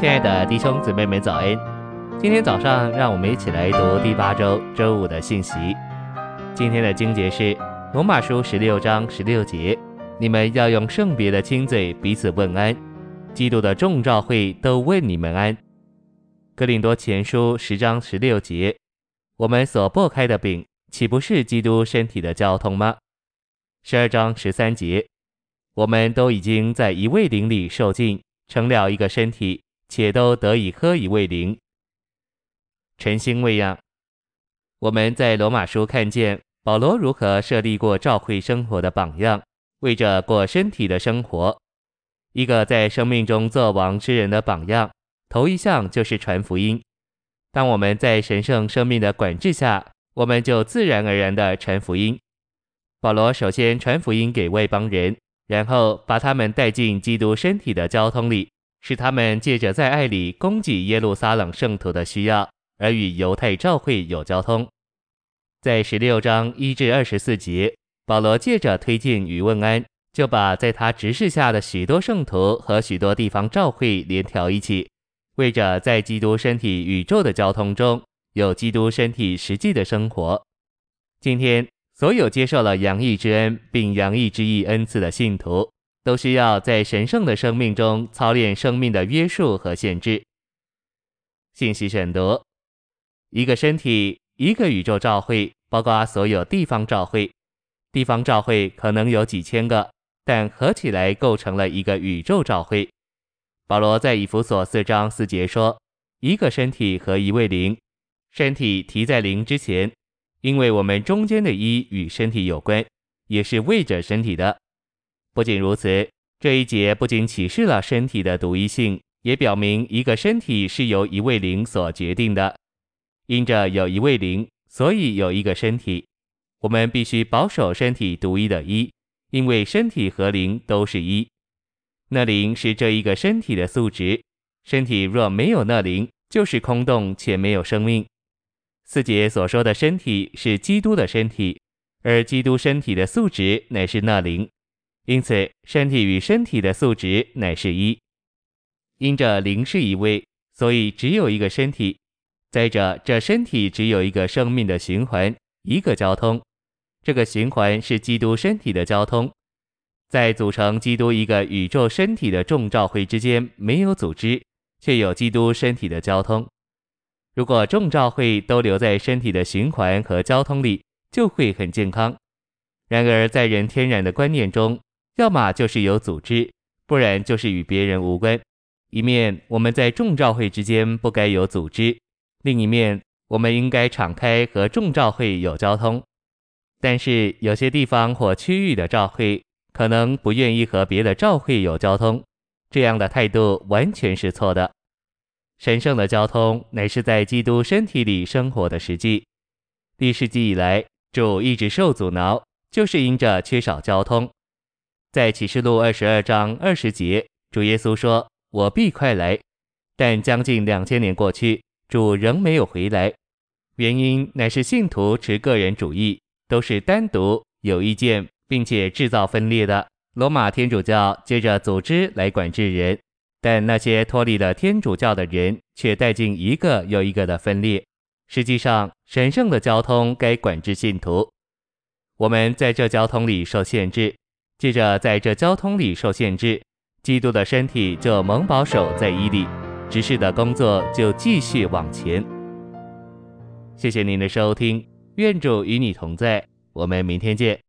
亲爱的弟兄姊妹们，早安！今天早上，让我们一起来读第八周周五的信息。今天的经节是罗马书十六章十六节：你们要用圣别的亲嘴彼此问安，基督的众召会都问你们安。哥林多前书十章十六节：我们所擘开的饼，岂不是基督身体的交通吗？十二章十三节：我们都已经在一位灵里受尽，成了一个身体，且都得以喝一位灵。晨星未央。我们在罗马书看见保罗如何设立过教会生活的榜样，为着过身体的生活，一个在生命中作王之人的榜样。头一项就是传福音。当我们在神圣生命的管制下，我们就自然而然地传福音。保罗首先传福音给外邦人，然后把他们带进基督身体的交通里，使他们借着在爱里供给耶路撒冷圣徒的需要，而与犹太教会有交通。在十六章一至二十四节，保罗借着推荐与问安，就把在他执事下的许多圣徒和许多地方教会连调一起。为着在基督身体宇宙的交通中有基督身体实际的生活，今天所有接受了洋溢之恩并洋溢之意恩赐的信徒，都需要在神圣的生命中操练生命的约束和限制。信息选读：一个身体，一个宇宙召会，包括所有地方召会。地方召会可能有几千个，但合起来构成了一个宇宙召会。保罗在以弗所四章四节说：“一个身体和一位灵，身体提在灵之前，因为我们中间的一与身体有关，也是为着身体的。不仅如此，这一节不仅启示了身体的独一性，也表明一个身体是由一位灵所决定的。因着有一位灵，所以有一个身体。我们必须保守身体独一的一，因为身体和灵都是一。”那灵是这一个身体的素质，身体若没有那灵，就是空洞且没有生命。四节所说的身体是基督的身体，而基督身体的素质乃是那灵，因此身体与身体的素质乃是一。因着灵是一位，所以只有一个身体。再者，这身体只有一个生命的循环，一个交通，这个循环是基督身体的交通。在组成基督一个宇宙身体的众召会之间没有组织，却有基督身体的交通。如果众召会都留在身体的循环和交通里，就会很健康。然而，在人天然的观念中，要么就是有组织，不然就是与别人无关。一面我们在众召会之间不该有组织，另一面我们应该敞开和众召会有交通。但是有些地方或区域的召会，可能不愿意和别的召会有交通，这样的态度完全是错的。神圣的交通乃是在基督身体里生活的实际。历世纪以来，主一直受阻挠，就是因着缺少交通。在启示录二十二章二十节，主耶稣说：“我必快来。”但将近两千年过去，主仍没有回来，原因乃是信徒持个人主义，都是单独有意见。并且制造分裂的罗马天主教借着组织来管制人，但那些脱离了天主教的人却带进一个又一个的分裂。实际上，神圣的交通该管制信徒。我们在这交通里受限制，记着在这交通里受限制，基督的身体就蒙保守在伊里，执事的工作就继续往前。谢谢您的收听，愿主与你同在，我们明天见。